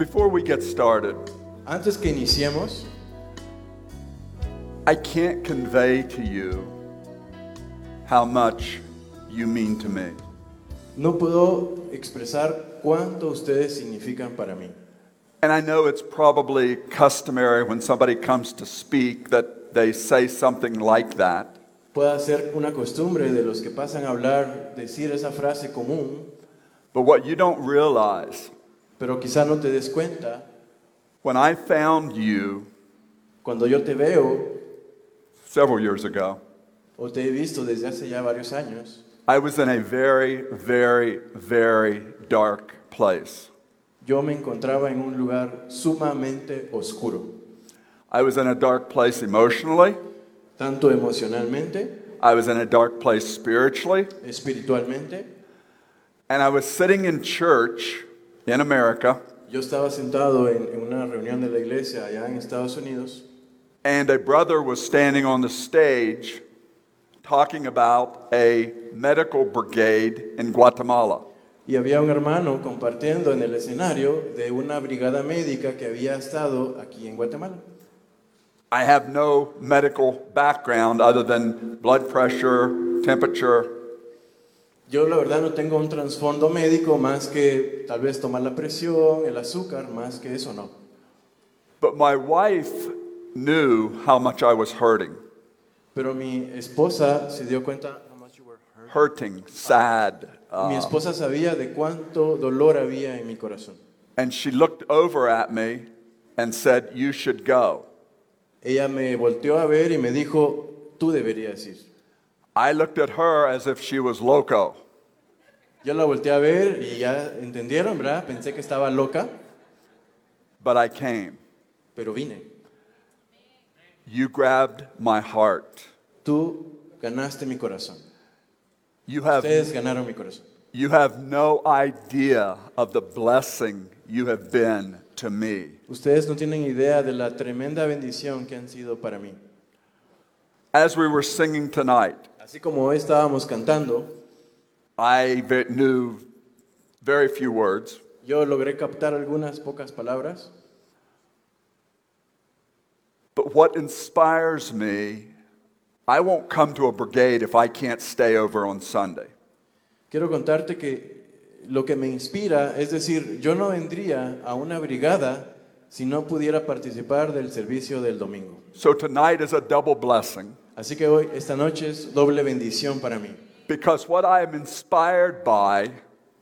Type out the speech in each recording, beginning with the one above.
Before we get started, Antes que iniciemos, I can't convey to you how much you mean to me. no puedo expresar cuánto ustedes significan para mí. And I know it's probably customary when somebody comes to speak that they say something like that. Puede ser una costumbre de los que pasan a hablar, decir esa frase común, But what you don't realize, pero quizá no te des cuenta, when I found you cuando yo te veo several years ago, o te he visto desde hace ya varios años, I was in a very, very, very dark place. yo me encontraba en un lugar sumamente oscuro, I was in a dark place emotionally. tanto emocionalmente, I was in a dark place spiritually. espiritualmente. And I was sitting in church in America, Yo estaba sentado en, en una reunión de la iglesia allá en Estados Unidos and a brother was standing on the stage talking about a medical brigade in Guatemala. y había un hermano compartiendo en el escenario de una brigada médica que había estado aquí en Guatemala. I have no medical background other than blood pressure, temperature, Yo la verdad no tengo un trasfondo médico más que tal vez tomar la presión, el azúcar, más que eso no. but my wife knew how much I was hurting, Pero mi esposa se dio cuenta, hurting, sad. uh, mi esposa sabía de cuánto dolor había en mi corazón. and she looked over at me and said, You should go. Ella me volteó a ver y me dijo, tú deberías ir. I looked at her as if she was loco. Yo la volteé a ver y ya entendieron, ¿verdad? Pensé que estaba loca, But I came. pero vine. You grabbed my heart. Tú ganaste mi corazón. You have, Ustedes ganaron mi corazón. you have no idea of the blessing you have been to me. Ustedes no tienen idea de la tremenda bendición que han sido para mí. As we were singing tonight, Así como hoy estábamos cantando, I ve- knew very few words, yo logré captar algunas pocas palabras, but what inspires me, I won't come to a brigade if I can't stay over on Sunday. quiero contarte que lo que me inspira, es decir, yo no vendría a una brigada si no pudiera participar del servicio del domingo. So tonight is a double blessing Así que hoy, esta noche es doble bendición para mí, because what I am inspired by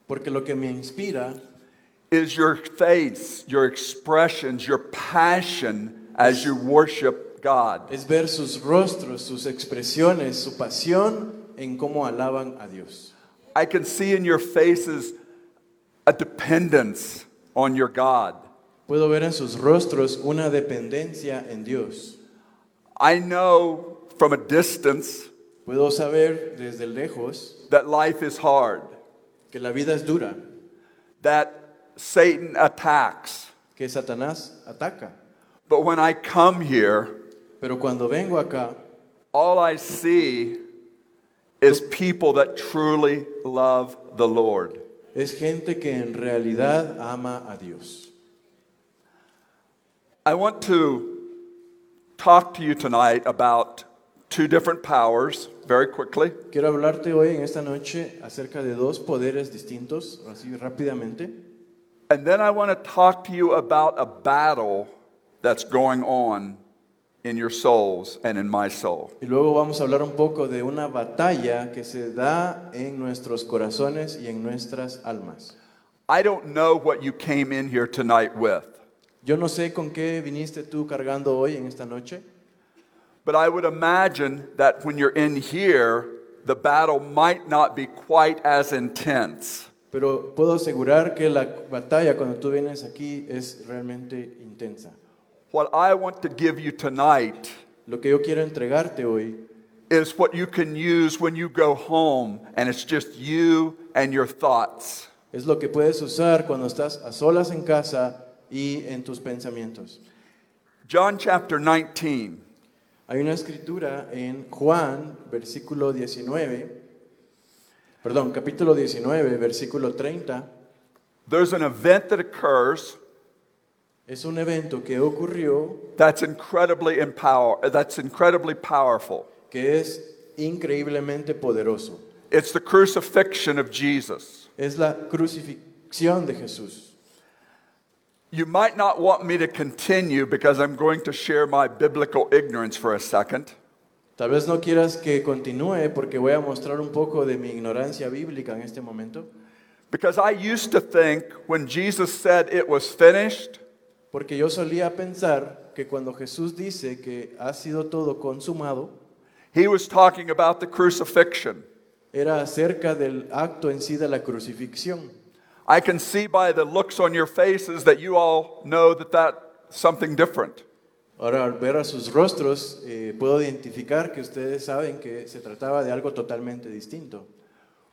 porque lo que me inspira is your face, your expressions, your passion as you worship God. es ver sus rostros, sus expresiones, su pasión en cómo alaban a Dios. I can see in your faces a dependence on your God. Puedo ver en sus rostros una dependencia en Dios. I know from a distance Puedo saber desde lejos that life is hard, que la vida es dura, that Satan attacks. que Satanás ataca. But when I come here, Pero cuando vengo acá, all I see is people that truly love the Lord. es gente que en realidad ama a Dios. I want to talk to you tonight about two different powers very quickly. Quiero hablarte hoy en esta noche acerca de dos poderes distintos, así rápidamente. And then I want to talk to you about a battle that's going on in your souls and in my soul. Y luego vamos a hablar un poco de una batalla que se da en nuestros corazones y en nuestras almas. I don't know what you came in here tonight with, Yo no sé con qué viniste tú cargando hoy en esta noche, but I would imagine that when you're in here, the battle might not be quite as intense. pero puedo asegurar que la batalla cuando tú vienes aquí es realmente intensa. What I want to give you tonight Lo que yo quiero entregarte hoy is what you can use when you go home and it's just you and your thoughts. es lo que puedes usar cuando estás a solas en casa y en tus pensamientos. John chapter 19. Hay una escritura en Juan, versículo 19, perdón, capítulo 19, versículo 30. There's an event that occurs Es un evento que ocurrió that's incredibly empower that's incredibly powerful. que es increíblemente poderoso. It's the crucifixion of Jesus. Es la crucifixión de Jesús. You might not want me to continue because I'm going to share my biblical ignorance for a second. Tal vez no quieras que continúe porque voy a mostrar un poco de mi ignorancia bíblica en este momento. Because I used to think when Jesus said it was finished, Porque yo solía pensar que cuando Jesús dice que ha sido todo consumado, he was talking about the crucifixion. era acerca del acto en sí de la crucifixión. I can see by the looks on your faces that you all know that that's something different. Ahora, al ver a sus rostros, eh, puedo identificar que ustedes saben que se trataba de algo totalmente distinto.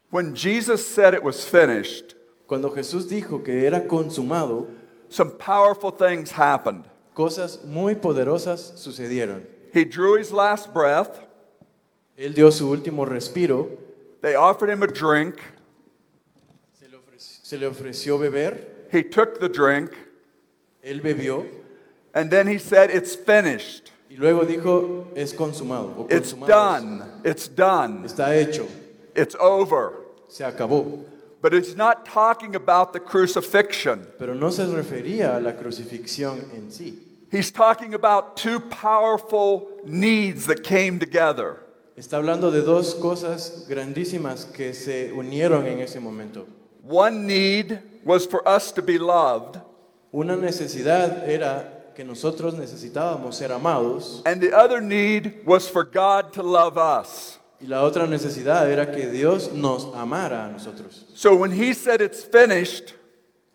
When Jesus said it was finished, Cuando Jesús dijo que era consumado, some powerful things happened. cosas muy poderosas sucedieron. He drew his last breath, Él dio su último respiro, they offered him a drink, se le ofreció, se le ofreció beber, he took the drink, él bebió and then he said, It's finished. y luego dijo, es consumado. o It's done. It's done. Está hecho, It's over. se acabó. But it's not talking about the crucifixion. Pero no se refería a la crucifixión en sí. He's talking about two powerful needs that came together. Está hablando de dos cosas grandísimas que se unieron en ese momento. One need was for us to be loved, Una necesidad era que nosotros necesitábamos ser amados and the other need was for God to love us. y la otra necesidad era que Dios nos amara a nosotros. So when he said it's finished,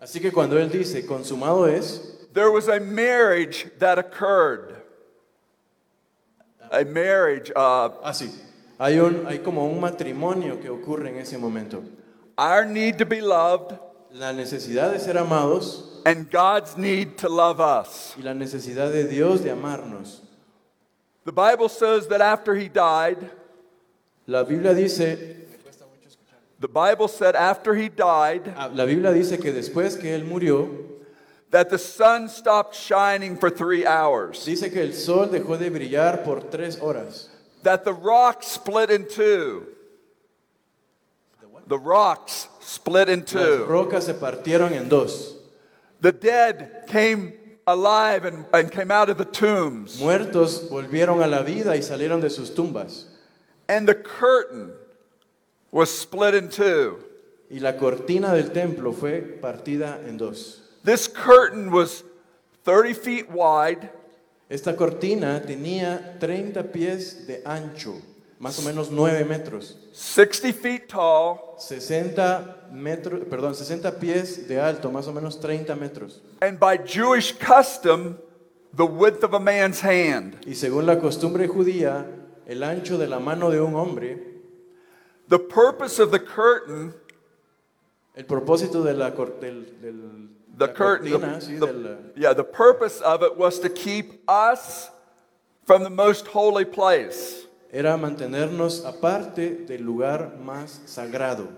Así que cuando Él dice consumado es, there was a marriage that occurred. A marriage, uh, así, hay, un, hay como un matrimonio que ocurre en ese momento. Our need to be loved La necesidad de ser amados and God's need to love us. y la necesidad de Dios de amarnos. The Bible says that after he died, La Biblia dice, the Bible said after he died, ah, la Biblia dice que después que Él murió, that the sun stopped shining for three hours, dice que el sol dejó de brillar por tres horas. that the rocks split in two. The rocks split in two. Las rocas se partieron en dos. The dead came alive and, and came out of the tombs. Muertos volvieron a la vida y salieron de sus tumbas. And the curtain was split in two. Y la cortina del templo fue partida en dos. This curtain was 30 feet wide Esta cortina tenía 30 pies de ancho, más o menos 9 metros. 60 feet tall, 60 metros, perdón, 60 pies de alto, más o menos 30 metros. and by Jewish custom, the width of a man's hand. Y según la costumbre judía, el ancho de la mano de un hombre, The purpose of the curtain, el propósito de la, del, del- the curtain, cortina, the- sí, the- del- yeah, the purpose of it was to keep us from the most holy place. Era mantenernos aparte del lugar más sagrado.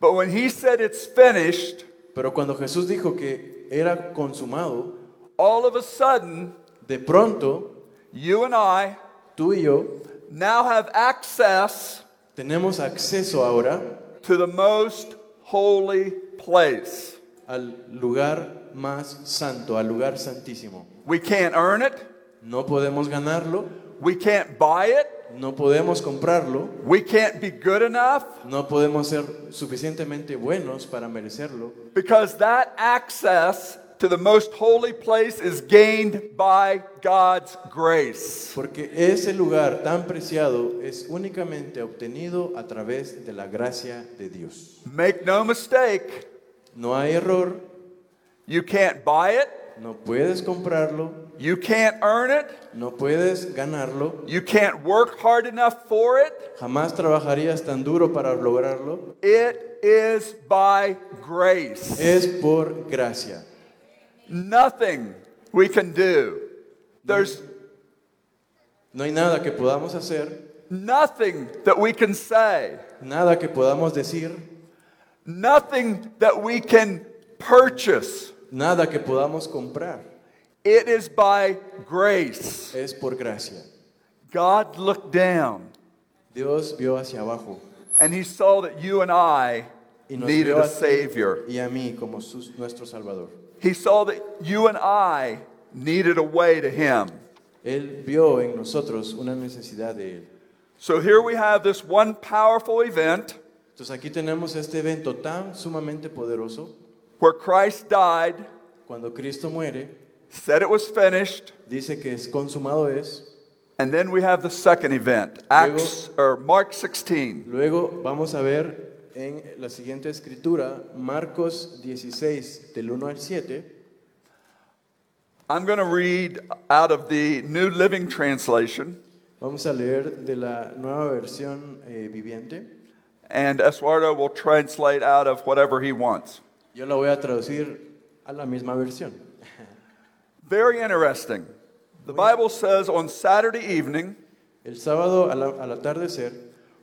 But when he said it's finished, Pero cuando Jesús dijo que era consumado, all of a sudden, de pronto you and I tú y yo now have access tenemos acceso ahora to the most holy place. al lugar más santo, al lugar santísimo. We can't earn it, No podemos ganarlo, we can't buy it, no podemos comprarlo, we can't be good enough no podemos ser suficientemente buenos para merecerlo, because that access to the most holy place is gained by God's grace. porque ese lugar tan preciado es únicamente obtenido a través de la gracia de Dios. Make no mistake, No hay error, you can't buy it, no puedes comprarlo, you can't earn it, no puedes ganarlo, you can't work hard enough for it. jamás trabajarías tan duro para lograrlo, It is by grace. es por gracia. Nothing we can do. There's No hay nada que podamos hacer, nothing that we can say, nada que podamos decir, nothing that we can purchase. Nada que podamos comprar. It is by grace. es por gracia. God looked down Dios vio hacia abajo and he saw that you and I needed a Savior. y a mí como sus- nuestro Salvador. He saw that you and I needed a way to him. Él vio en nosotros una necesidad de Él. So here we have this one powerful event Entonces aquí tenemos este evento tan sumamente poderoso. Where Christ died, Cuando Cristo muere, said it was finished, dice que es consumado es. and then we have the second event, Acts or Mark 16. Luego vamos a ver en la siguiente escritura, Marcos 16, del 1 al 7. I'm going to read out of the New Living Translation, Vamos a leer de la nueva versión eh, viviente. and Eduardo will translate out of whatever he wants. Yo la voy a traducir a la misma versión. Very interesting. The Bible says on Saturday evening, El sábado al, al atardecer,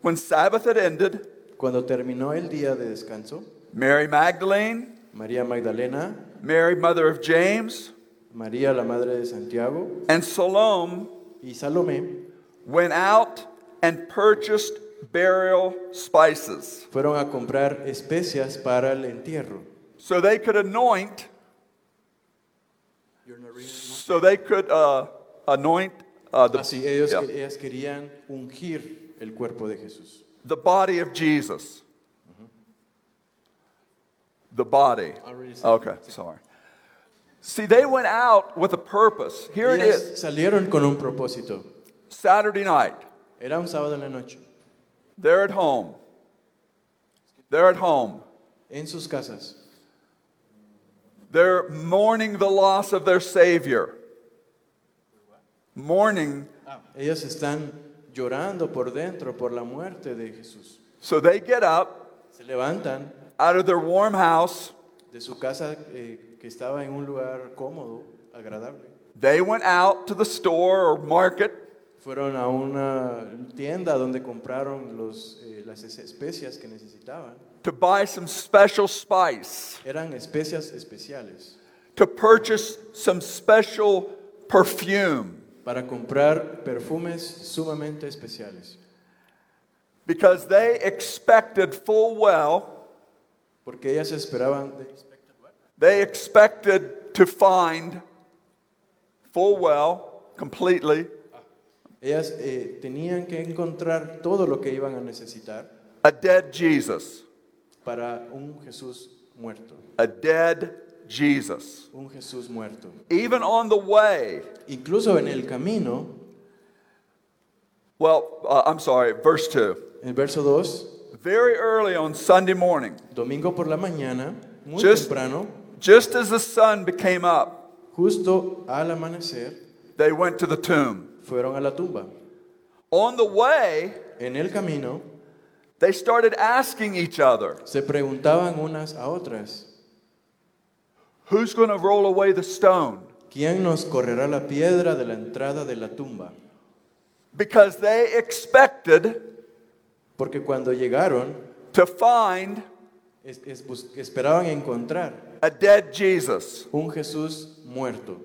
when Sabbath had ended, cuando terminó el día de descanso, Mary Magdalene, María Magdalena, Mary, mother of James, María la madre de Santiago and Salome y Salomé went out and purchased burial spices fueron a comprar especias para el entierro. So they could anoint, so they could uh, anoint uh, the, Así ellos, yeah, ellas querían ungir el cuerpo de Jesús. the body of Jesus. The body. Okay, sorry. See, they went out with a purpose. Here it Ellas is, salieron con un propósito. Saturday night. Era un sábado en la noche. They're at home. They're at home. En sus casas. They're mourning the loss of their Savior. Mourning. Ellas están llorando por dentro por la muerte de Jesús. So they get up Se levantan out of their warm house. de su casa eh, que estaba en un lugar cómodo, agradable. They went out to the store or market Fueron a una tienda donde compraron los, eh, las es- especias que necesitaban. To buy some special spice, Eran especias especiales to purchase some special perfume, para comprar perfumes sumamente especiales. because they expected full well, Porque ellas esperaban, they expected to find full well, completely, ellas eh, tenían que encontrar todo lo que iban a necesitar a dead Jesus. Para un Jesús muerto. A dead Jesus. Un Jesús muerto. Even on the way, Incluso en el camino, well, uh, I'm sorry, verse 2. en el verso 2, Very early on Sunday morning, domingo por la mañana, muy Just- temprano, just as the sun became up, justo al amanecer, they went to the tomb. fueron a la tumba. On the way, En el camino, they started asking each other, se preguntaban unas a otras, Who's going to roll away the stone? ¿quién nos correrá la piedra de la entrada de la tumba? Because they expected Porque cuando llegaron, to find es- es esperaban encontrar a dead Jesus. un Jesús muerto.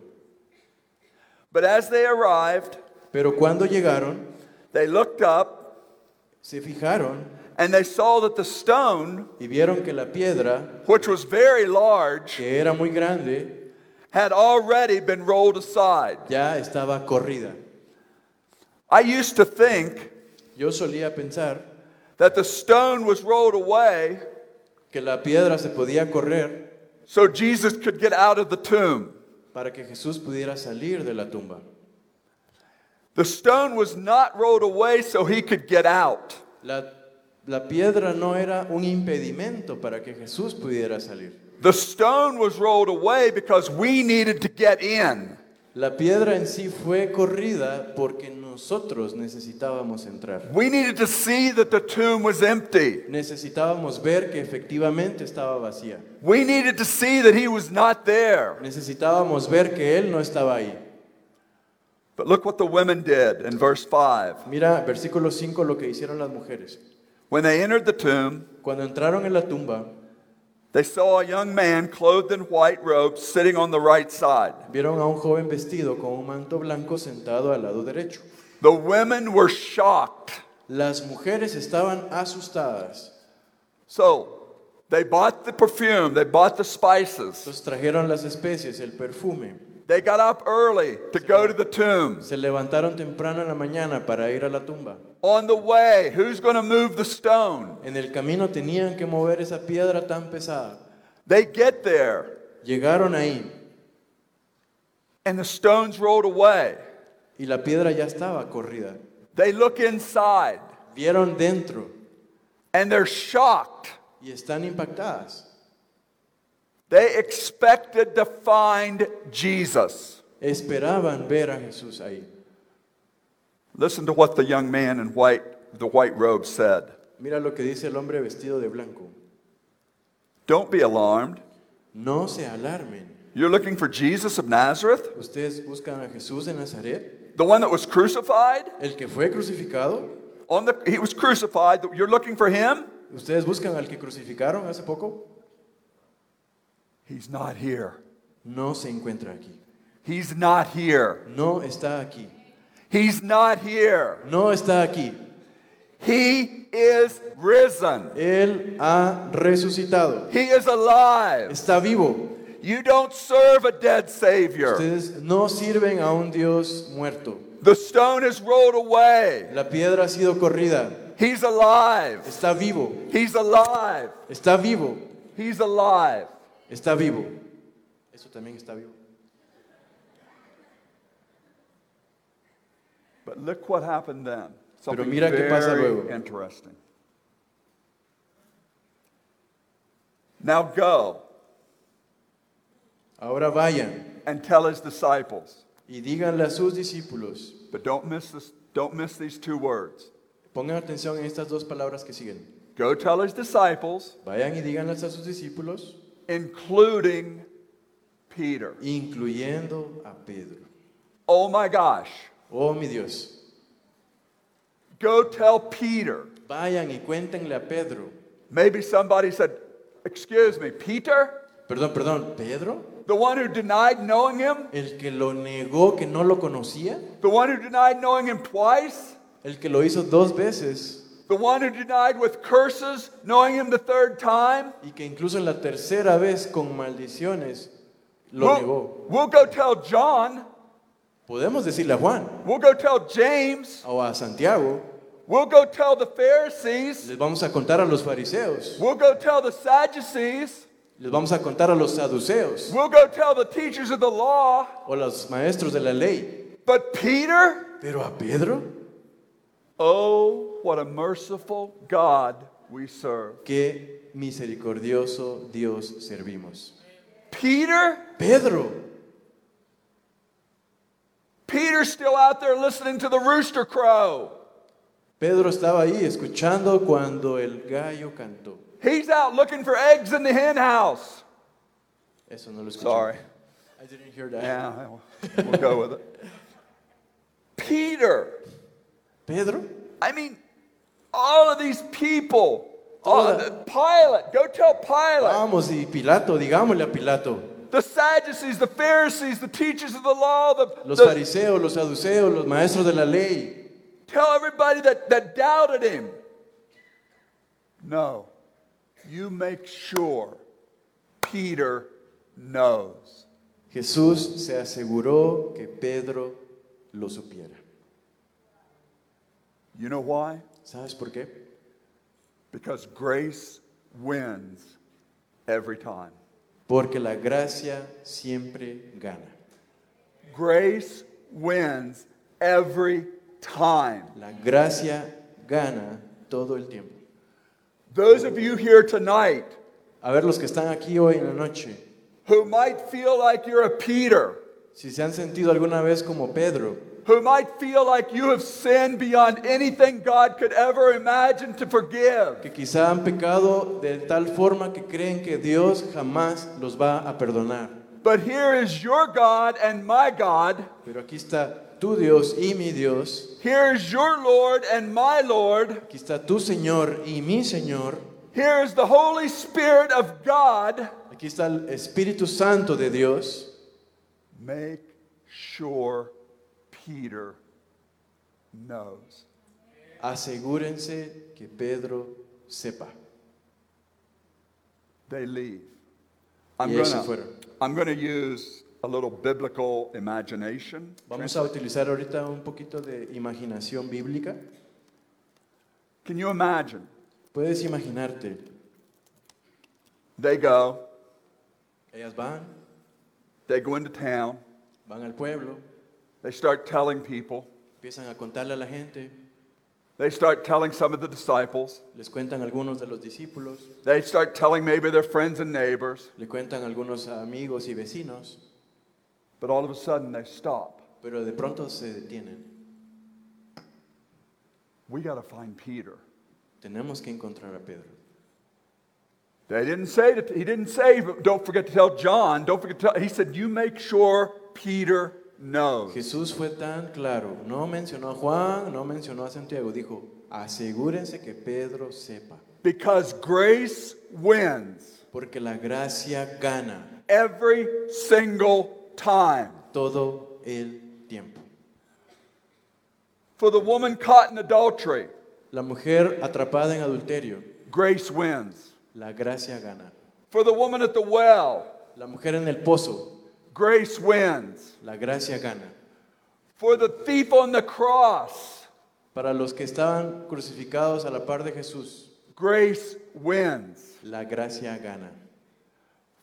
But as they arrived, Pero cuando llegaron, they looked up se fijaron and they saw that the stone, y vieron que la piedra, which was very large, que era muy grande, had already been rolled aside. ya estaba corrida. I used to think Yo solía pensar that the stone was rolled away que la piedra se podía correr so Jesus could get out of the tomb. para que Jesús pudiera salir de la tumba. The stone was not rolled away so he could get out. La, la piedra no era un impedimento para que Jesús pudiera salir. The stone was rolled away because we needed to get in. La piedra en sí fue corrida porque nosotros necesitábamos entrar. We needed to see that the tomb was empty. Necesitábamos ver que efectivamente estaba vacía. We needed to see that he was not there. Necesitábamos ver que Él no estaba ahí. But look what the women did in verse 5. Mira, versículo 5, lo que hicieron las mujeres. When they entered the tomb, Cuando entraron en la tumba, they saw a young man clothed in white robes sitting on the right side. Vieron a un joven vestido con un manto blanco sentado al lado derecho. The women were shocked. Las mujeres estaban asustadas. So they bought the perfume, they bought the spices. Entonces trajeron las especies, el perfume. They got up early to go to the tombs. Se levantaron temprano en la mañana para ir a la tumba. On the way, who's going to move the stone? En el camino tenían que mover esa piedra tan pesada. They get there, Llegaron ahí and the stone's rolled away. y la piedra ya estaba corrida. They look inside, Vieron dentro and they're shocked. y están impactadas. They expected to find Jesus. Esperaban ver a Jesús ahí. Listen to what the young man in white, the white robe said. Mira lo que dice el hombre vestido de blanco. Don't be alarmed. No se alarmen. You're looking for Jesus of Nazareth, Ustedes buscan a Jesús de Nazaret, the one that was crucified. el que fue crucificado. On the, he was crucified. You're looking for him? Ustedes buscan al que crucificaron hace poco. He's not here. No se encuentra aquí. He's not here. No está aquí. He's not here. No está aquí. He is risen. Él ha resucitado. He is alive. Está vivo. You don't serve a dead Savior. Ustedes no sirven a un Dios muerto. The stone is rolled away. La piedra ha sido corrida. He's alive. Está vivo. He's alive. Está vivo. He's alive. Está vivo. Eso también está vivo. But look what happened then. Something mira qué pasa very luego. interesting. Now go Ahora vayan and tell his disciples. y díganle a sus discípulos. But don't miss this, don't miss these two words. Pongan atención en estas dos palabras que siguen. Go tell his disciples, Vayan y díganles a sus discípulos, including Peter. incluyendo a Pedro. Oh my gosh. Oh mi Dios. Go tell Peter. Vayan y cuéntenle a Pedro. Maybe somebody said, Excuse me, Peter? Perdón, perdón, Pedro, The one who denied knowing him? el que lo negó, que no lo conocía, The one who denied knowing him twice? el que lo hizo dos veces The one who denied with curses knowing him the third time? y que incluso en la tercera vez con maldiciones lo We'll, negó. we'll go tell John. Podemos decirle a Juan We'll go tell James. o a Santiago, We'll go tell the Pharisees. les vamos a contar a los fariseos, We'll go tell the Sadducees. les vamos a contar a los saduceos We'll go tell the teachers of the law. o los maestros de la ley. But Peter? Pero a Pedro, Oh, what a merciful God we serve. qué misericordioso Dios servimos. Peter? Pedro, Peter's still out there listening to the rooster crow. Pedro estaba ahí escuchando cuando el gallo cantó. He's out looking for eggs in the hen house. Eso no lo escuché. Sorry. I didn't hear that. Yeah, we'll go with it. Peter. Pedro, I mean, all of these people. All the, Pilate. Go tell Pilate. vamos y Pilato, digámosle a Pilato. the Sadducees, the Pharisees, the teachers of the law, the, Los the- fariseos, los saduceos, los maestros de la ley. tell everybody that, that doubted him. No. You make sure Peter knows. Jesús se aseguró que Pedro lo supiera. You know why? ¿Sabes por qué? Because grace wins every time. Porque la gracia siempre gana. Grace wins every time. La gracia gana todo el tiempo. Those of you here tonight A ver, los que están aquí hoy en la noche, who might feel like you're a Peter, si se han sentido alguna vez como Pedro, who might feel like you have sinned beyond anything God could ever imagine to forgive, que quizá han pecado de tal forma que creen que Dios jamás los va a perdonar. but here is your God and my God. Pero aquí está tu Dios y mi Dios, Here is your Lord and my Lord. aquí está tu Señor y mi Señor, Here is the Holy Spirit of God. Aquí está el Espíritu Santo de Dios. Make sure Peter knows. Asegúrense que Pedro sepa. They leave. I'm fueron. I'm gonna use a little biblical imagination. Vamos a utilizar ahorita un poquito de imaginación bíblica. Can you imagine? Puedes imaginarte, They go, ellas van, they go into town, van al pueblo, they start telling people, empiezan a contarle a la gente, they start telling some of the disciples, les cuentan algunos de los discípulos, they start telling maybe their friends and neighbors, le cuentan algunos amigos y vecinos, but all of a sudden they stop. pero de pronto se detienen. We got to find Peter. Tenemos que encontrar a Pedro. They didn't say that he didn't say don't forget to tell John, don't forget to tell he said you make sure Peter knows. Jesús fue tan claro, no mencionó a Juan, no mencionó a Santiago, dijo, asegúrense que Pedro sepa, Because grace wins porque la gracia gana every single time. todo el tiempo. For the woman caught in adultery, La mujer atrapada en adulterio, grace wins. la gracia gana. For the woman at the well, La mujer en el pozo, grace wins. la gracia gana. For the thief on the cross, Para los que estaban crucificados a la par de Jesús, grace wins. la gracia gana.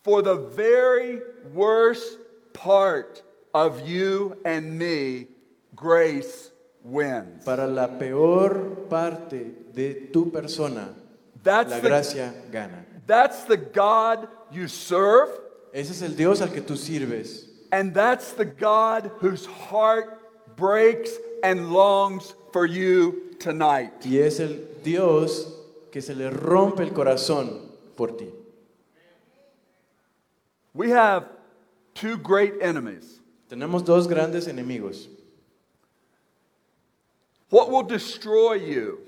For the very worst part of you and me, grace wins. Para la peor parte de tu persona, That's la the, gracia gana. that's the God you serve, Ese es el Dios al que tú sirves. and that's the God whose heart breaks and longs for you tonight. Y es el Dios que se le rompe el corazón por ti. We have two great enemies. Tenemos dos grandes enemigos. What will destroy you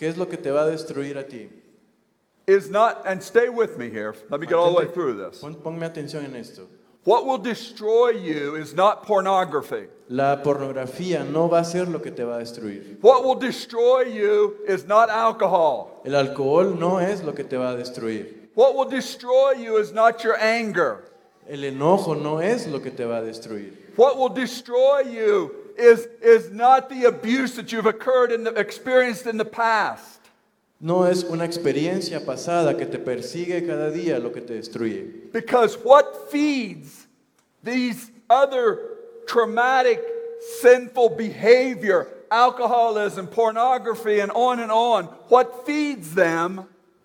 ¿Qué es lo que te va a destruir a ti? Is not, and stay with me here. Let me get all the way through this. Pon- ponme atención en esto. What will destroy you is not pornography. La pornografía no va a ser lo que te va a destruir. What will destroy you is not alcohol. El alcohol no es lo que te va a destruir. What will destroy you is not your anger. El enojo no es lo que te va a destruir. What will destroy you is, is not the abuse that you've occurred in the, experienced in the past. No es una experiencia pasada que te persigue cada día lo que te destruye. Because what feeds these other traumatic, sinful behavior, alcoholism, pornography, and on and on, what feeds them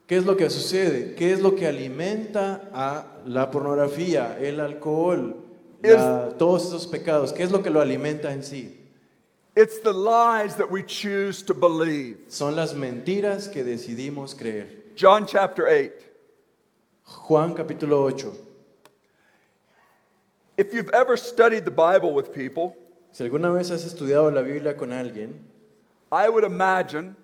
¿Qué es lo que sucede? ¿Qué es lo que alimenta a la pornografía, el alcohol, la- todos esos pecados? ¿Qué es lo que lo alimenta en sí? It's the lies that we choose to believe. Son las mentiras que decidimos creer. John chapter 8. Juan capítulo 8. If you've ever studied the Bible with people, Si alguna vez has estudiado la Biblia con alguien, I would imagine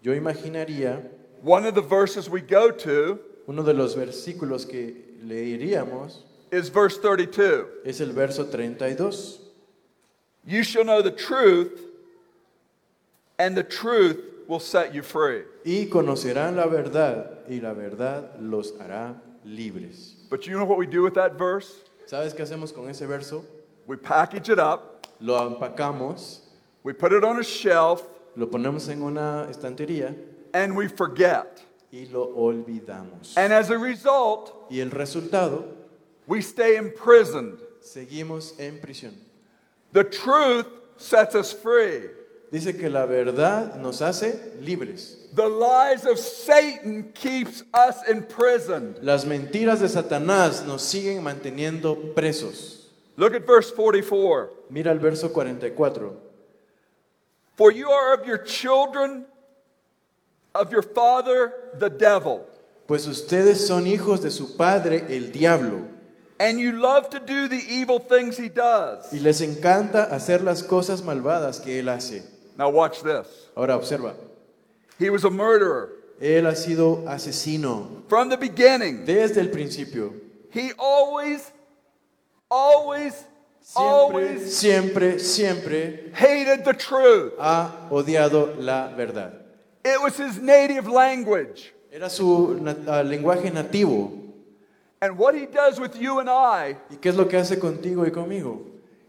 yo imaginaría one of the verses we go to uno de los versículos que leeríamos is verse 32. es el verso 32. You shall know the truth, and the truth will set you free. Y conocerán la verdad y la verdad los hará libres. But you know what we do with that verse? ¿Sabes qué hacemos con ese verso? We package it up, Lo empacamos, we put it on a shelf, lo ponemos en una estantería and we forget. y lo olvidamos. And as a result, Y el resultado, we stay imprisoned. seguimos en prisión. The truth sets us free. Dice que la verdad nos hace libres. The lies of Satan keeps us imprisoned. Las mentiras de Satanás nos siguen manteniendo presos. Look at verse 44. Mira el verso 44. For you are of your children, of your father, the devil, Pues ustedes son hijos de su padre, el diablo, and you love to do the evil things he does. y les encanta hacer las cosas malvadas que él hace. Now, watch this. Ahora observa, He was a murderer, Él ha sido asesino from the beginning. desde el principio. He always, always, Siempre, always siempre, siempre hated the truth. ha odiado la verdad. It was his native language. Era su na- ah, lenguaje nativo. And what he does with you and I, ¿Y qué es lo que hace contigo y conmigo?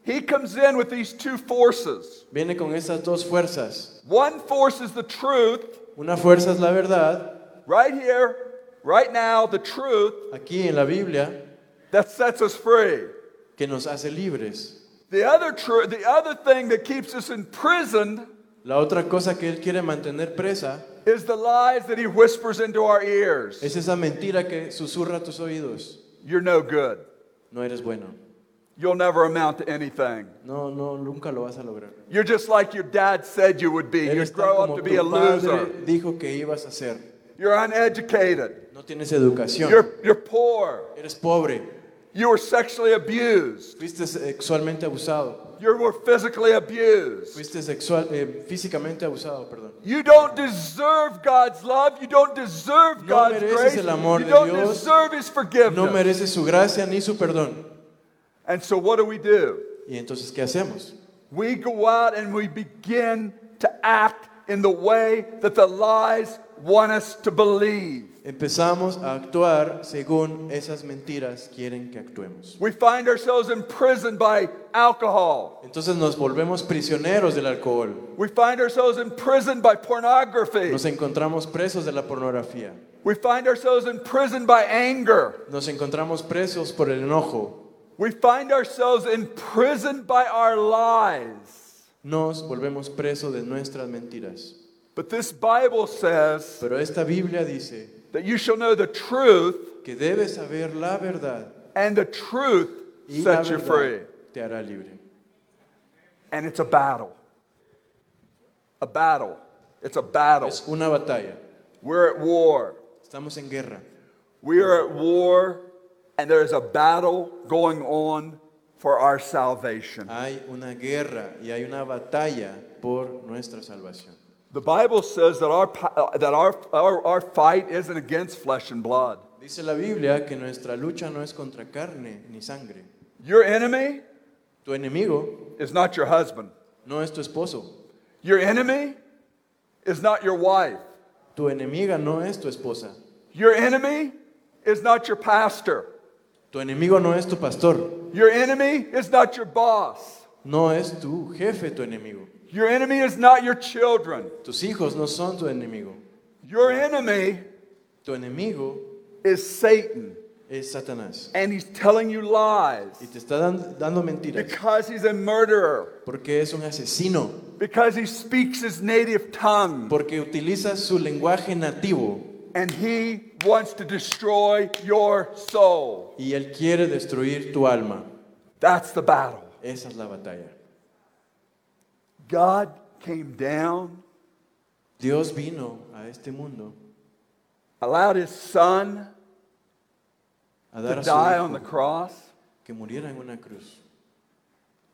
he comes in with these two forces. Viene con esas dos fuerzas. One force is the truth, Una fuerza es la verdad, right here, right now, the truth aquí en la Biblia, that sets us free. que nos hace libres. The other truth, the other thing that keeps us imprisoned La otra cosa que Él quiere mantener presa is the lies that he whispers into our ears. es esa mentira que susurra a tus oídos. You're no good. No eres bueno. You'll never amount to anything. No, no, nunca lo vas a lograr. You're just like your dad said you would be. Eres tal grow up to be a loser. dijo que ibas a ser. You're uneducated. No tienes educación. You're, you're poor. Eres pobre. You were sexually abused. Fuiste sexualmente abusado. You were physically abused. Fuiste sexual, eh, físicamente abusado, perdón. You don't deserve God's love. You don't deserve No God's mereces grace. el amor You de don't Dios. deserve His forgiveness. No mereces su gracia ni su perdón. And so, what do we do? ¿Y entonces qué hacemos? We go out and we begin to act in the way that the lies want us to believe. Empezamos a actuar según esas mentiras quieren que actuemos. We find ourselves imprisoned by alcohol. Entonces nos volvemos prisioneros del alcohol. We find ourselves imprisoned by pornography. Nos encontramos presos de la pornografía. We find ourselves imprisoned by anger. Nos encontramos presos por el enojo. We find ourselves imprisoned by our lies. Nos volvemos presos de nuestras mentiras. But this Bible says Pero esta Biblia dice that you shall know the truth, que debes saber la verdad and the truth y la sets you free. verdad te hará libre. And it's a battle. A battle. It's a battle. Es una batalla. We're at war. Estamos en guerra. We are at war, and there is a battle going on for our salvation. Hay una guerra y hay una batalla por nuestra salvación. The Bible says that our, uh, that our, our, our fight isn't against flesh and blood. Dice la Biblia que nuestra lucha no es contra carne ni sangre. Your enemy Tu enemigo is not your husband. no es tu esposo. Your enemy is not your wife. Tu enemiga no es tu esposa. Your enemy is not your pastor. Tu enemigo no es tu pastor. Your enemy is not your boss. No es tu jefe tu enemigo. Your enemy is not your children. Tus hijos no son tu enemigo. Your enemy Tu enemigo is Satan, es Satanás. and he's telling you lies Y te está dando mentiras. because he's a murderer, Porque es un asesino. because he speaks his native tongue, Porque utiliza su lenguaje nativo. and he wants to destroy your soul. Y él quiere destruir tu alma. That's the battle. Esa es la batalla. God came down, Dios vino a este mundo allowed his son a to a die on the cross. que muriera en una cruz,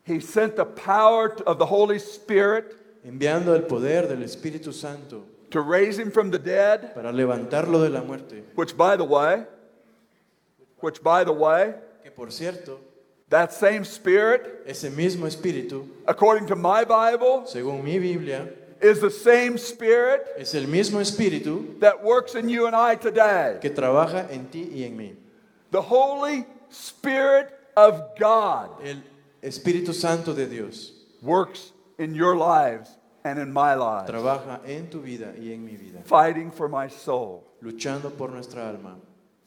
He sent the power of the Holy Spirit enviando el poder del Espíritu Santo to raise him from the dead, para levantarlo de la muerte. which, by the way, which, by the way, Que por cierto, that same Spirit, ese mismo Espíritu, according to my Bible, según mi Biblia, is the same Spirit es el mismo Espíritu that works in you and I today. que trabaja en ti y en mí. The Holy Spirit of God El Espíritu Santo de Dios works in your lives and in my lives, trabaja en tu vida y en mi vida, fighting for my soul, luchando por nuestra alma,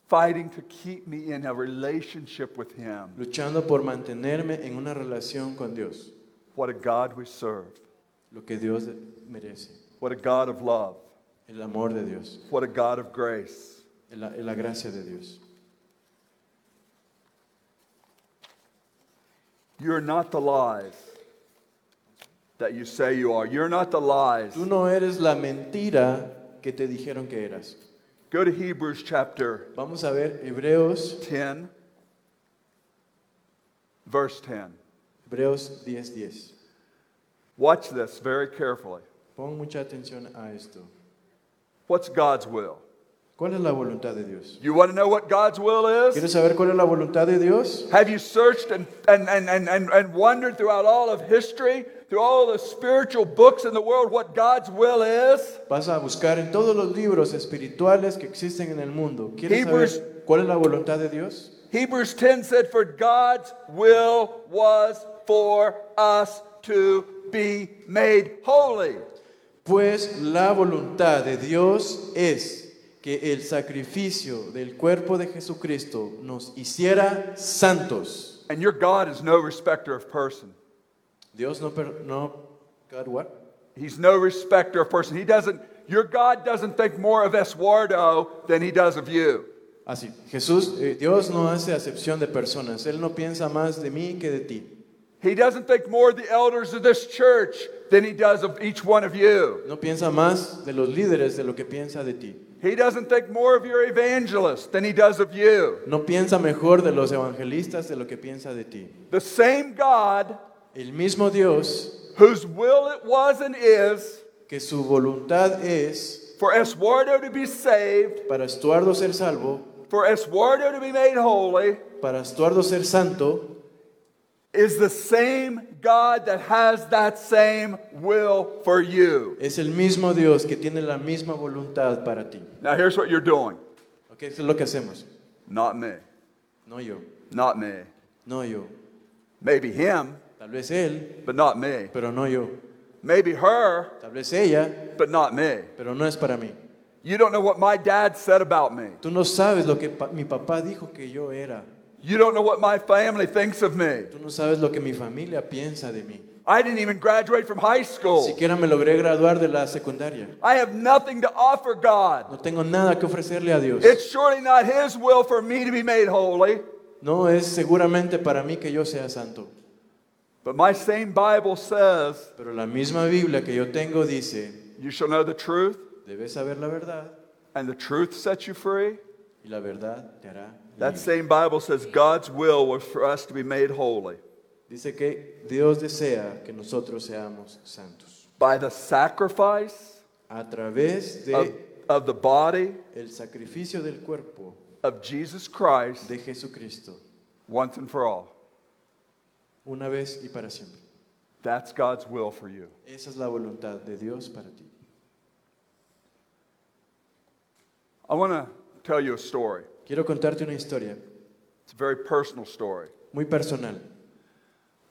fighting to keep me in a relationship with Him. luchando por mantenerme en una relación con Dios, What a God we serve. lo que Dios merece, What a God of love. el amor de Dios, What a God of grace. la, la gracia de Dios. You're not the lies that you say you are. You're not the lies. Tú no eres la mentira que te dijeron que eras. Go to Hebrews chapter Vamos a ver Hebreos, 10, verse 10. Hebreos 10:10. Watch this very carefully. Pon mucha atención a esto. What's God's will? ¿Cuál es la voluntad de Dios? You want to know what God's will is? ¿Quieres saber cuál es la voluntad de Dios? Have you searched and, and, and, and, and, and wondered throughout all of history, through all the spiritual books in the world, what God's will is? Vas a buscar en todos los libros espirituales que existen en el mundo. ¿Quieres Hebrews- saber cuál es la voluntad de Dios? Hebrews 10 said, For God's will was for us to be made holy. Pues la voluntad de Dios es que el sacrificio del cuerpo de Jesucristo nos hiciera santos. And your God is no respecter of person. Dios no, per- no God what? He's no respecter of person. He doesn't, your God doesn't think more of Estuardo than he does of you. Así, Jesús, eh, Dios no hace acepción de personas. Él no piensa más de mí que de ti. He doesn't think more of the elders of this church than he does of each one of you. No piensa más de los líderes de lo que piensa de ti. He doesn't think more of your evangelists than he does of you. No piensa mejor de los evangelistas de lo que piensa de ti. The same God El mismo Dios whose will it was and is que su voluntad es for Estuardo to be saved, para Estuardo ser salvo, for Estuardo to be made holy, para Estuardo ser santo, is the same God that has that same will for you. es el mismo Dios que tiene la misma voluntad para ti. Now, here's what you're doing Ok, eso es lo que hacemos. not me, No yo, not me. no yo. Maybe him, Tal vez él, but not me. pero no yo. Maybe her, Tal vez ella, but not me. pero no es para mí. You don't know what my dad said about me. Tú no sabes lo que pa- mi papá dijo que yo era. You don't know what my family thinks of me. Tú no sabes lo que mi familia piensa de mí. I didn't even graduate from high school. Siquiera me logré graduar de la secundaria. I have nothing to offer God. No tengo nada que ofrecerle a Dios. It's surely not His will for me to be made holy. No es seguramente para mí que yo sea santo. But my same Bible says, Pero la misma Biblia que yo tengo dice, You shall know the truth, debes saber la verdad and the truth sets you free. y la verdad te hará That libre. same Bible says God's will was for us to be made holy Dice que Dios desea que nosotros seamos santos. by the sacrifice A través of, de of the body el sacrificio del cuerpo of Jesus Christ de Jesucristo, once and for all. Una vez y para siempre. That's God's will for you. Esa es la voluntad de Dios para ti. I want to tell you a story. Quiero contarte una historia It's a very personal story. muy personal.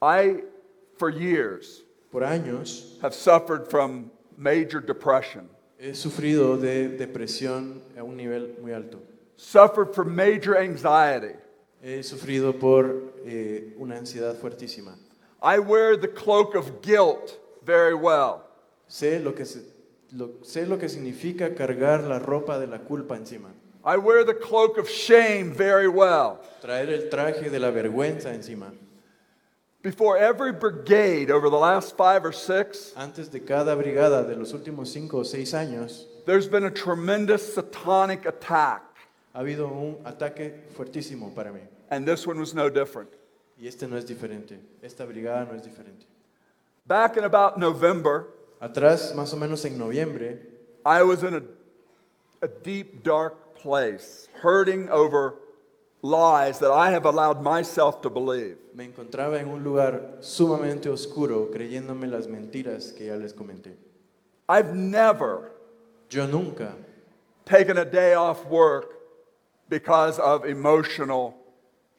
I, for years, Por años have suffered from major depression, he sufrido de depresión a un nivel muy alto. suffered from major anxiety. He sufrido por eh, una ansiedad fuertísima. I wear the cloak of guilt very well. Sé lo, que se- lo- sé lo que significa cargar la ropa de la culpa encima. I wear the cloak of shame very well. Traer el traje de la vergüenza encima. Before every brigade over the last five or six, Antes de cada brigada de los últimos cinco o seis años, there's been a tremendous satanic attack, ha habido un ataque fuertísimo para mí. And this one was no different. Y este no es diferente. Esta brigada no es diferente. Back in about November, Atrás, más o menos en noviembre, I was in a, a deep, dark place, hurting over lies that I have allowed myself to believe. me encontraba en un lugar sumamente oscuro creyéndome las mentiras que ya les comenté. I've never Yo nunca taken a day off work because of emotional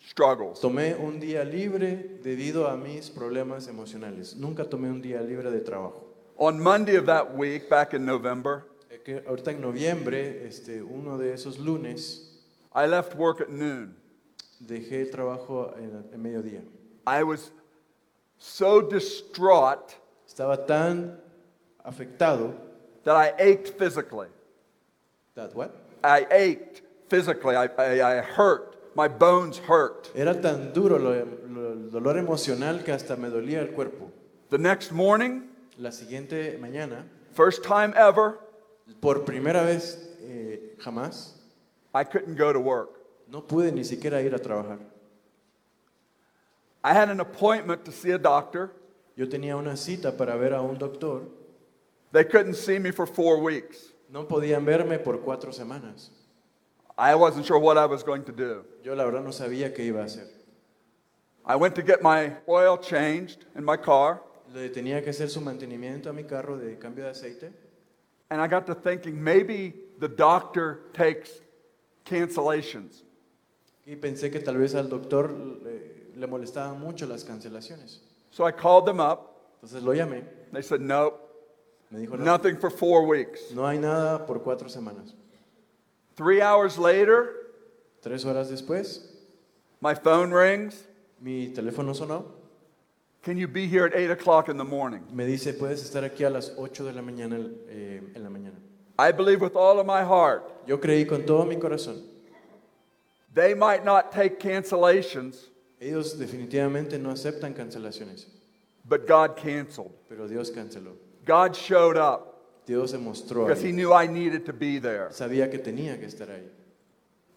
struggles. tomé un día libre debido a mis problemas emocionales. Nunca tomé un día libre de trabajo. On Monday of that week, back in November, Eh, que ahorita en noviembre, este, uno de esos lunes, I left work at noon. dejé el trabajo en, en mediodía. I was so distraught Estaba tan afectado. that I ached physically. That what? I ached physically. I, I, I hurt. My bones hurt. Era tan duro lo- lo- el dolor emocional que hasta me dolía el cuerpo. The next morning, La siguiente mañana, first time ever, por primera vez eh, jamás, I couldn't go to work. no pude ni siquiera ir a trabajar. I had an appointment to see a doctor. Yo tenía una cita para ver a un doctor. They couldn't see me for four weeks. No podían verme por cuatro semanas. I wasn't sure what I was going to do. Yo la verdad no sabía qué iba a hacer. I went to get my oil changed in my car, Le tenía que hacer su mantenimiento a mi carro de cambio de aceite. and I got to thinking maybe the doctor takes cancellations. Y pensé que tal vez al doctor le, le molestaban mucho las cancelaciones. So I called them up. Entonces lo llamé. They said, nope, Me dijo, no, nothing for four weeks. no hay nada por cuatro semanas. Three hours later, Tres horas después, my phone rings. mi teléfono sonó. Can you be here at 8 o'clock in the morning? Me dice, puedes estar aquí a las 8 de la mañana eh, en la mañana. I believe with all of my heart, Yo creí con todo mi corazón. they might not take cancellations, Ellos definitivamente no aceptan cancelaciones, but God canceled. pero Dios canceló. God showed up Dios se mostró because He ahí. knew I needed to be there. Sabía que tenía que estar ahí.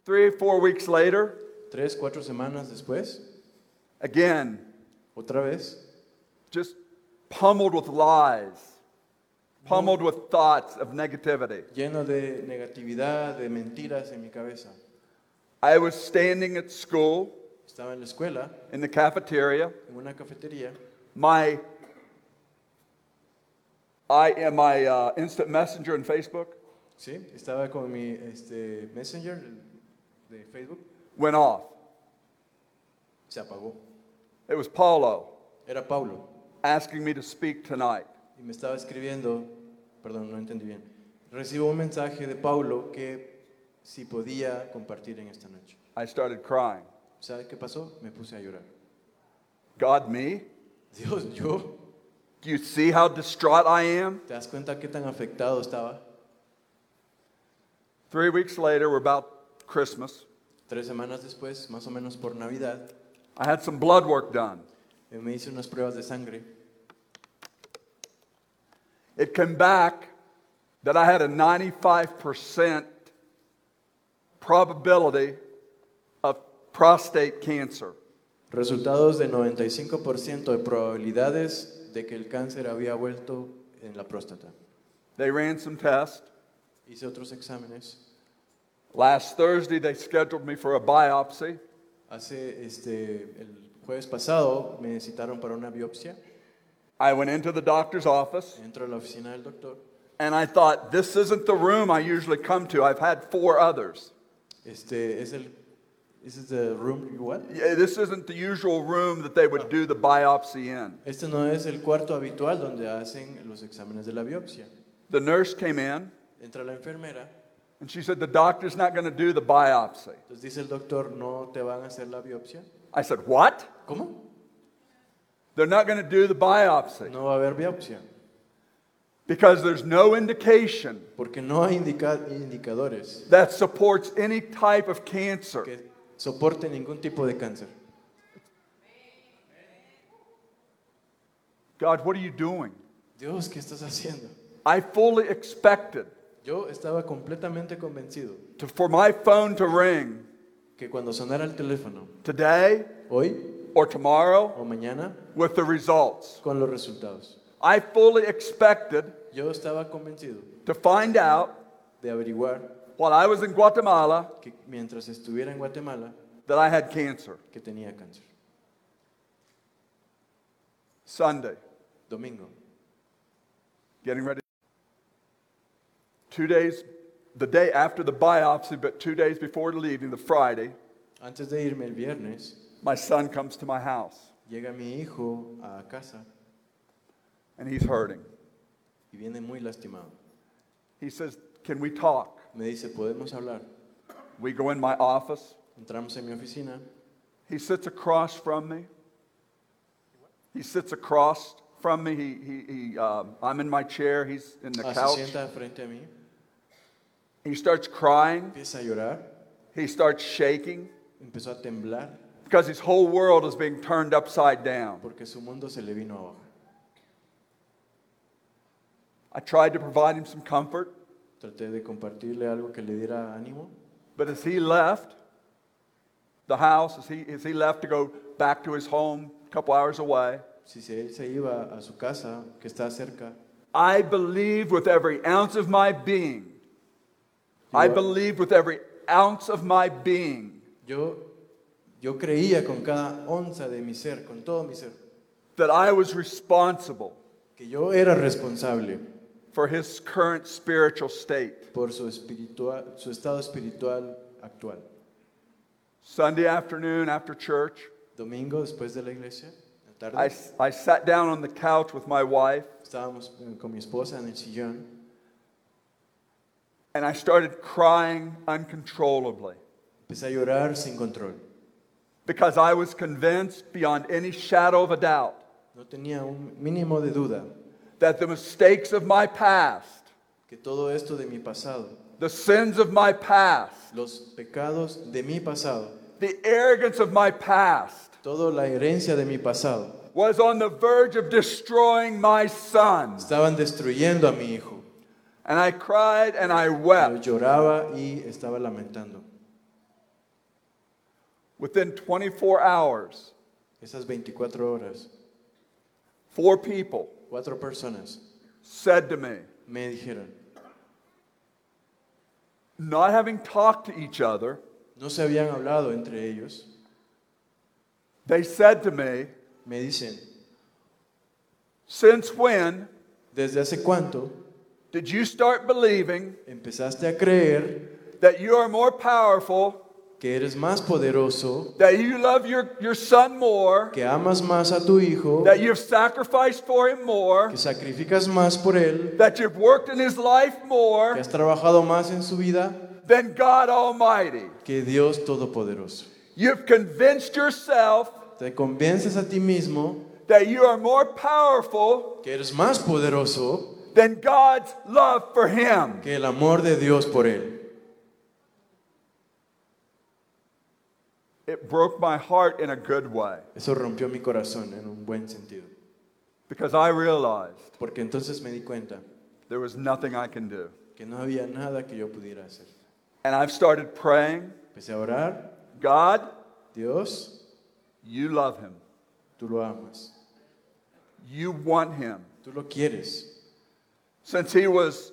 Three or four weeks later, Tres, cuatro semanas después, again, otra vez, just pummeled with lies, pummeled with thoughts of negativity. lleno de negatividad, de mentiras en mi cabeza. I was standing at school Estaba en la escuela, in the cafeteria. en una cafetería. My, I am my uh, instant messenger in Facebook ¿sí? Estaba con mi este, Messenger de Facebook. went off. Se apagó. It was Paulo Era Paulo. asking me to speak tonight. Y me estaba escribiendo, perdón, no entendí bien. Recibo un mensaje de Paulo que si podía compartir en esta noche. I started crying. ¿Sabes qué pasó? Me puse a llorar. God, me? Dios, yo, Do you see how distraught I am? ¿te das cuenta qué tan afectado estaba? Three weeks later, we're about Christmas. Tres semanas después, más o menos por Navidad, I had some blood work done. eh, me hice unas pruebas de sangre. It came back that I had a 95% probability of prostate cancer. Resultados de 95% de probabilidades de que el cáncer había vuelto en la próstata. They ran some tests. Hice otros exámenes. Last Thursday, they scheduled me for a biopsy. Hace este, el jueves pasado me citaron para una biopsia. I went into the doctor's office Entro a la oficina del doctor. and I thought, this isn't the room I usually come to. I've had four others. Este es el this is the room you what? Yeah, This isn't the usual room that they would do the biopsy in. Este no es el cuarto habitual donde hacen los exámenes de la biopsia. The nurse came in Entra la enfermera, and she said, The doctor's not going to do the biopsy. entonces dice el doctor, "No te van a hacer la biopsia." I said, What? ¿Cómo? They're not going to do the biopsy No va a haber biopsia, because there's no indication porque no hay indica- indicadores that supports any type of cancer. que soporten ningún tipo de cáncer. God, what are you doing? Dios, ¿qué estás haciendo? I fully expected Yo estaba completamente convencido to, for my phone to ring que cuando sonara el teléfono, today hoy or tomorrow o mañana, with the results. con los resultados. I fully expected Yo estaba convencido to find out de averiguar while I was in Guatemala que mientras estuviera en Guatemala, that I had cancer. que tenía cáncer. Sunday, Domingo. getting ready. Two days, the day after the biopsy, but two days before leaving, the Friday, Antes de irme el viernes, my son comes to my house llega mi hijo a casa and he's hurting. y viene muy lastimado. He says, Can we talk? Me dice, ¿podemos hablar? We go in my office. Entramos en mi oficina. He sits across from me. He sits across from me. He, he, he, um, I'm in my chair. He's in the Ah, se couch. sienta frente a mí, He starts crying. empieza a llorar, He starts shaking empezó a temblar because his whole world is being turned upside down. porque su mundo se le vino abajo. I tried to provide him some comfort, Traté de compartirle algo que le diera ánimo, but as he left the house, as he, as he left to go back to his home a couple hours away, si se- él se iba a su casa, que está cerca, I believed with every ounce of my being. I believed with every ounce of my being. Yo, yo creía con cada onza de mi ser, con todo mi ser, that I was responsible. que yo era responsable for his current spiritual state. por su, espiritual, su estado espiritual actual. Sunday afternoon after church, Domingo, después de la iglesia, la I, tarde, I sat down on the couch with my wife estábamos eh, con mi esposa en el sillón and I started crying uncontrollably Empecé a llorar sin control. because I was convinced beyond any shadow of a doubt No tenía un mínimo de duda that the mistakes of my past, que todo esto de mi pasado, the sins of my past, los pecados de mi pasado, the arrogance of my past toda la herencia de mi pasado, was on the verge of destroying my son. estaban destruyendo a mi hijo. And I cried and I wept. Yo lloraba y estaba lamentando. Within 24 hours, Esas 24 horas, four people cuatro personas said to me, me dijeron, not having talked to each other, no se habían hablado entre ellos, they said to me, me dicen, Since when ¿desde hace cuánto did you start believing empezaste a creer that you are more powerful, que eres más poderoso, that you love your, your son more, que amas más a tu hijo, that you've sacrificed for him more, que sacrificas más por él, that you've worked in his life que more has trabajado más en su vida than God Almighty? que Dios Todopoderoso? You've convinced yourself Te convences a ti mismo that you are more powerful que eres más poderoso than God's love for him. que el amor de Dios por él. It broke my heart in a good way Eso rompió mi corazón en un buen sentido, because I realized porque entonces me di cuenta there was nothing I can do. que no había nada que yo pudiera hacer. And I've started praying, Empecé a orar, God, Dios, you love him. tú lo amas, You want him. tú lo quieres. Since he was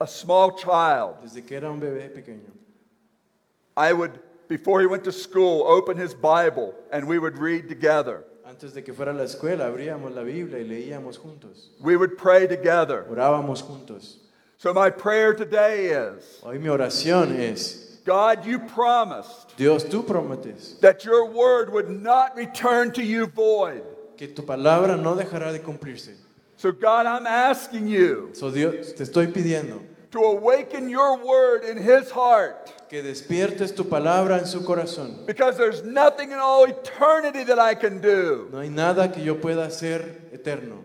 a small child, Desde que era un bebé pequeño, I would, before he went to school, open his Bible and we would read together. antes de que fuera a la escuela, abríamos la Biblia y leíamos juntos, We would pray together. orábamos juntos. So my prayer today is Hoy mi oración es, God, you promised Dios, tú prometes that your word would not return to you void. que tu palabra no dejará de cumplirse. So, God, I'm asking you So Dios, te estoy pidiendo to awaken your word in his heart que despiertes tu palabra en su corazón. because there's nothing in all eternity that I can do No hay nada que yo pueda hacer eterno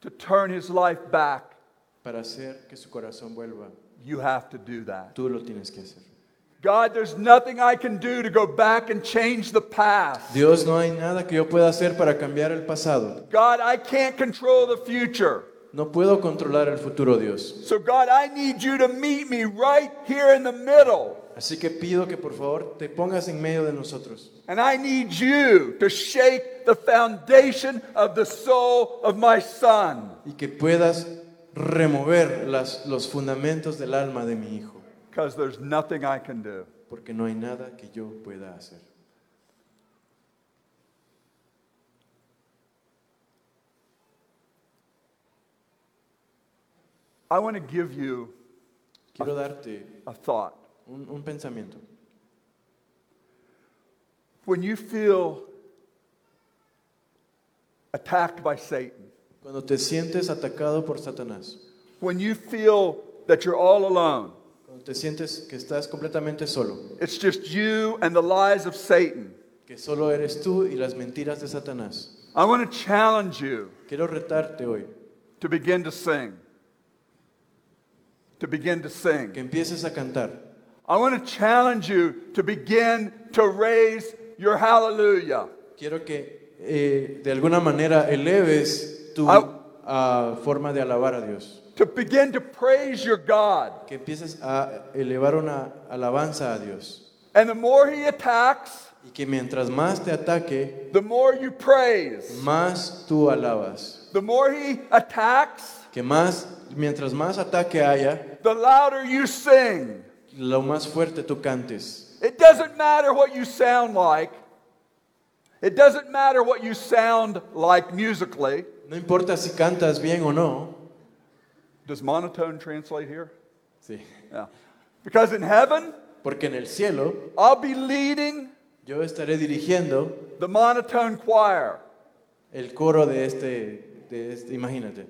to turn his life back. para hacer que su corazón vuelva. You have to do that. Tú lo tienes que hacer. God, there's nothing I can do to go back and change the past. Dios, no hay nada que yo pueda hacer para cambiar el pasado. God, I can't control the future. No puedo controlar el futuro, Dios. So, God, I need you to meet me right here in the middle. Así que pido que por favor te pongas en medio de nosotros. And I need you to shake the foundation of the soul of my son. y que puedas remover las- los fundamentos del alma de mi hijo, Because there's nothing I can do. porque no hay nada que yo pueda hacer. I want to give you Quiero darte a thought. un, un pensamiento. When you feel attacked by Satan, Cuando te sientes atacado por Satanás, when you feel that you're all alone, cuando te sientes que estás completamente solo, it's just you and the lies of Satan, que solo eres tú y las mentiras de Satanás, I want to challenge you quiero retarte hoy to begin to sing. To begin to sing. que empieces a cantar. I want to challenge you to begin to raise your hallelujah. Quiero que eh, de alguna manera eleves tu Ah. ah, forma de alabar a Dios. To begin to praise your God. Que empieces a elevar una alabanza a Dios. And the more he attacks, Y que mientras más te ataque, the more you praise. más tú alabas. The more he attacks, Que más, mientras más ataque haya, the louder you sing. lo más fuerte tú cantes. It doesn't matter what you sound like. It doesn't matter what you sound like musically. No importa si cantas bien o no. Does monotone translate here? Sí. Yeah. Because in heaven, Porque en el cielo I'll be leading yo estaré dirigiendo the monotone choir. el coro de este, de este, imagínate.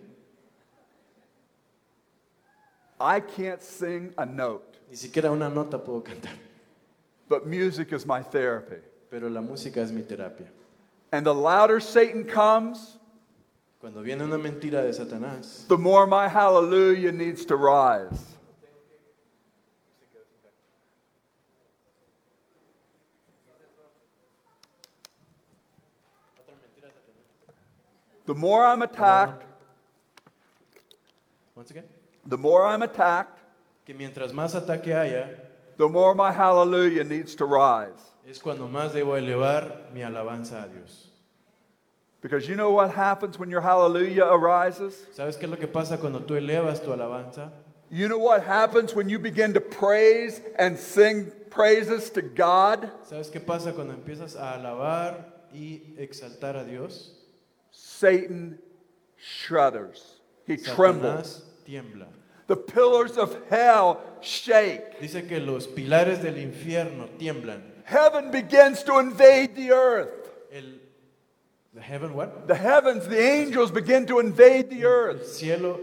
I can't sing a note, Ni siquiera una nota puedo cantar, but music is my therapy. pero la música es mi terapia. And the louder Satan comes, Cuando viene una mentira de Satanás, the more my hallelujah needs to rise. The more I'm attacked, once again, the more I'm attacked, que mientras más ataque haya, the more my hallelujah needs to rise. es cuando más debo elevar mi alabanza a Dios. Because you know what happens when your hallelujah arises? ¿Sabes qué es lo que pasa cuando tú elevas tu alabanza? You know what happens when you begin to praise and sing praises to God? ¿Sabes qué pasa cuando empiezas a alabar y exaltar a Dios? Satan shudders. He trembles. Tiembla. The pillars of hell shake. Dice que los pilares del infierno tiemblan. Heaven begins to invade the earth. El the heaven what? The heavens, the angels begin to invade the El earth. cielo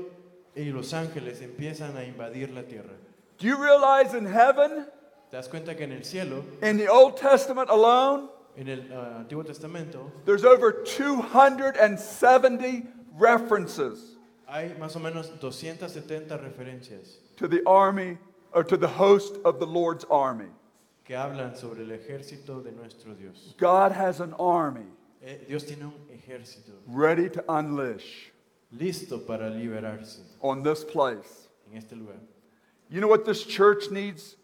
y los ángeles empiezan a invadir la tierra. Do you realize in heaven, ¿Te das cuenta que en el cielo, in the Old Testament alone, en el ah, Antiguo Testamento, there's over 270 references hay más o menos 270 referencias to the army or to the host of the Lord's army? que hablan sobre el ejército de nuestro Dios. God has an army Eh, Dios tiene un ejército ready to unleash listo para liberarse on this place. en este lugar. You know what this church needs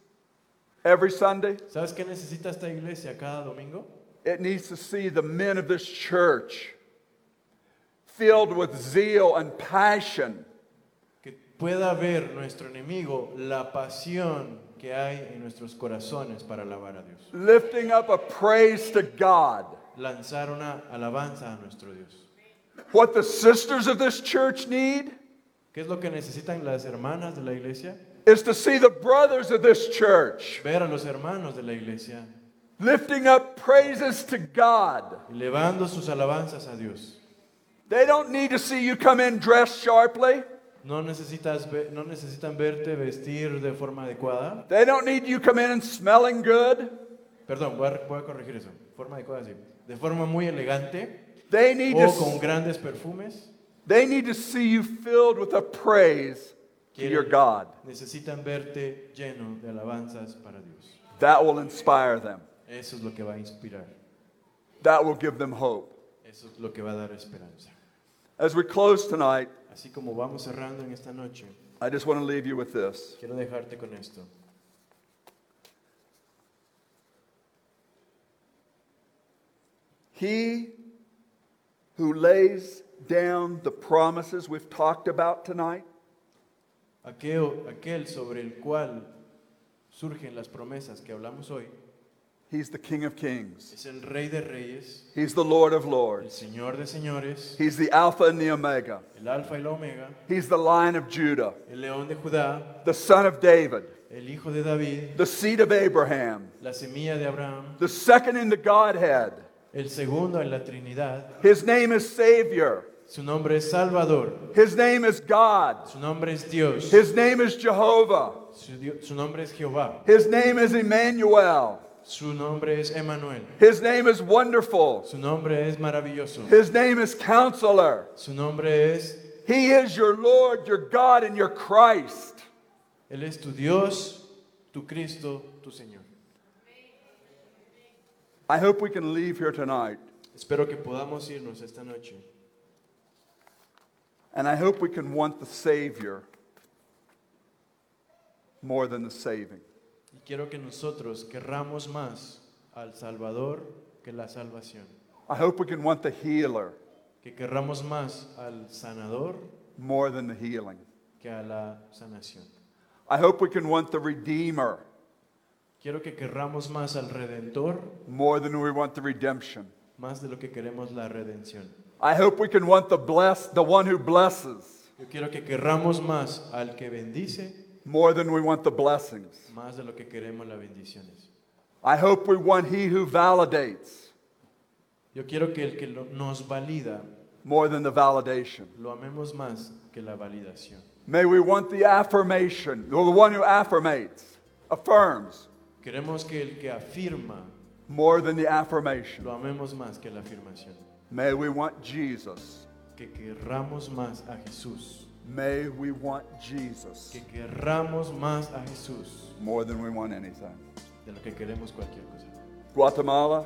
every Sunday? ¿Sabes qué necesita esta iglesia cada domingo? It needs to see the men of this church filled with zeal and passion Que pueda ver nuestro enemigo la pasión que hay en nuestros corazones para alabar a Dios. lifting up a praise to God. Lanzar una alabanza a nuestro Dios. What the sisters of this church need ¿Qué es lo que necesitan las hermanas de la iglesia? is to see the brothers of this church Ver a los hermanos de la iglesia lifting up praises to God. elevando sus alabanzas a Dios. They don't need to see you come in dressed sharply. No, necesitas no necesitan verte vestir de forma adecuada. They don't need you come in and smelling good. Perdón, voy a, voy a corregir eso. Forma adecuada, sí. De forma muy elegante They need o con grandes perfumes. they need to see you filled with a praise to your God. Necesitan verte lleno de alabanzas para Dios. That will inspire them. Eso es lo que va a inspirar. That will give them hope. Eso es lo que va a dar esperanza. As we close tonight, Así como vamos cerrando en esta noche, I just want to leave you with this. quiero dejarte con esto. He who lays down the promises we've talked about tonight Aquel, aquel sobre el cual surgen las promesas que hablamos hoy He's the King of Kings. es el Rey de Reyes, He's the Lord of el Lords. Señor de Señores, He's the Alpha and the Omega. el Alfa y la Omega, He's the Lion of Judah, el León de Judá, the Son of David, el Hijo de David, the seed of Abraham, la semilla de Abraham, the second in the Godhead. el segundo en la Trinidad. His name is Savior. Su nombre es Salvador, His name is God. su nombre es Dios, His name is Jehovah. su, su nombre es Jehová, His name is Emmanuel. Su nombre es Emanuel, His name is Wonderful. su nombre es maravilloso, His name is Counselor. su nombre es, He is your Lord, your God, and your Christ. Él es tu Dios, tu Cristo, tu Señor. I hope we can leave here tonight, Espero que podamos irnos esta noche and I hope we can want the Savior more than the saving. Quiero que nosotros querramos más al Salvador que la salvación, I hope we can want the healer que querramos más al sanador more than the healing. que a la sanación. I hope we can want the Redeemer Quiero que querramos más al Redentor, more than we want the redemption. más de lo que queremos la redención. I hope we can want the blessed, the one who blesses, Yo quiero que querramos más al que bendice, more than we want the blessings. más de lo que queremos las bendiciones. I hope we want he who validates Yo quiero que el que lo- nos valida more than the validation. lo amemos más que la validación. May we want the affirmation, the one who affirmates, affirms, Queremos que el que afirma more than the affirmation. lo amemos más que la afirmación. May we want Jesus. Que querramos más a Jesús. May we want Jesus Que querramos más a Jesús more than we want anything. de lo que queremos cualquier cosa. Guatemala,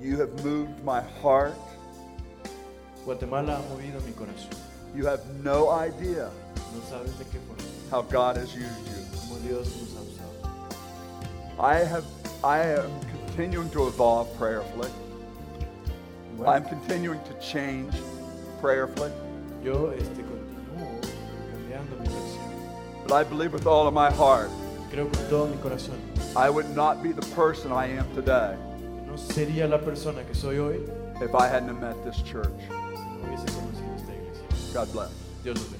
you have moved my heart. Guatemala ha movido mi corazón. You have no idea No sabes de qué forma. how God has used you. Como Dios nos ha usado. I have I am continuing to evolve prayerfully. Igual, I'm continuing to change prayerfully. yo este, continúo cambiando mi corazón. But I believe with all of my heart Creo con todo mi corazón. I would not be the person I am today No sería la persona que soy hoy if I hadn't met this church. si no hubiese conocido esta iglesia. God bless. Dios los bendiga.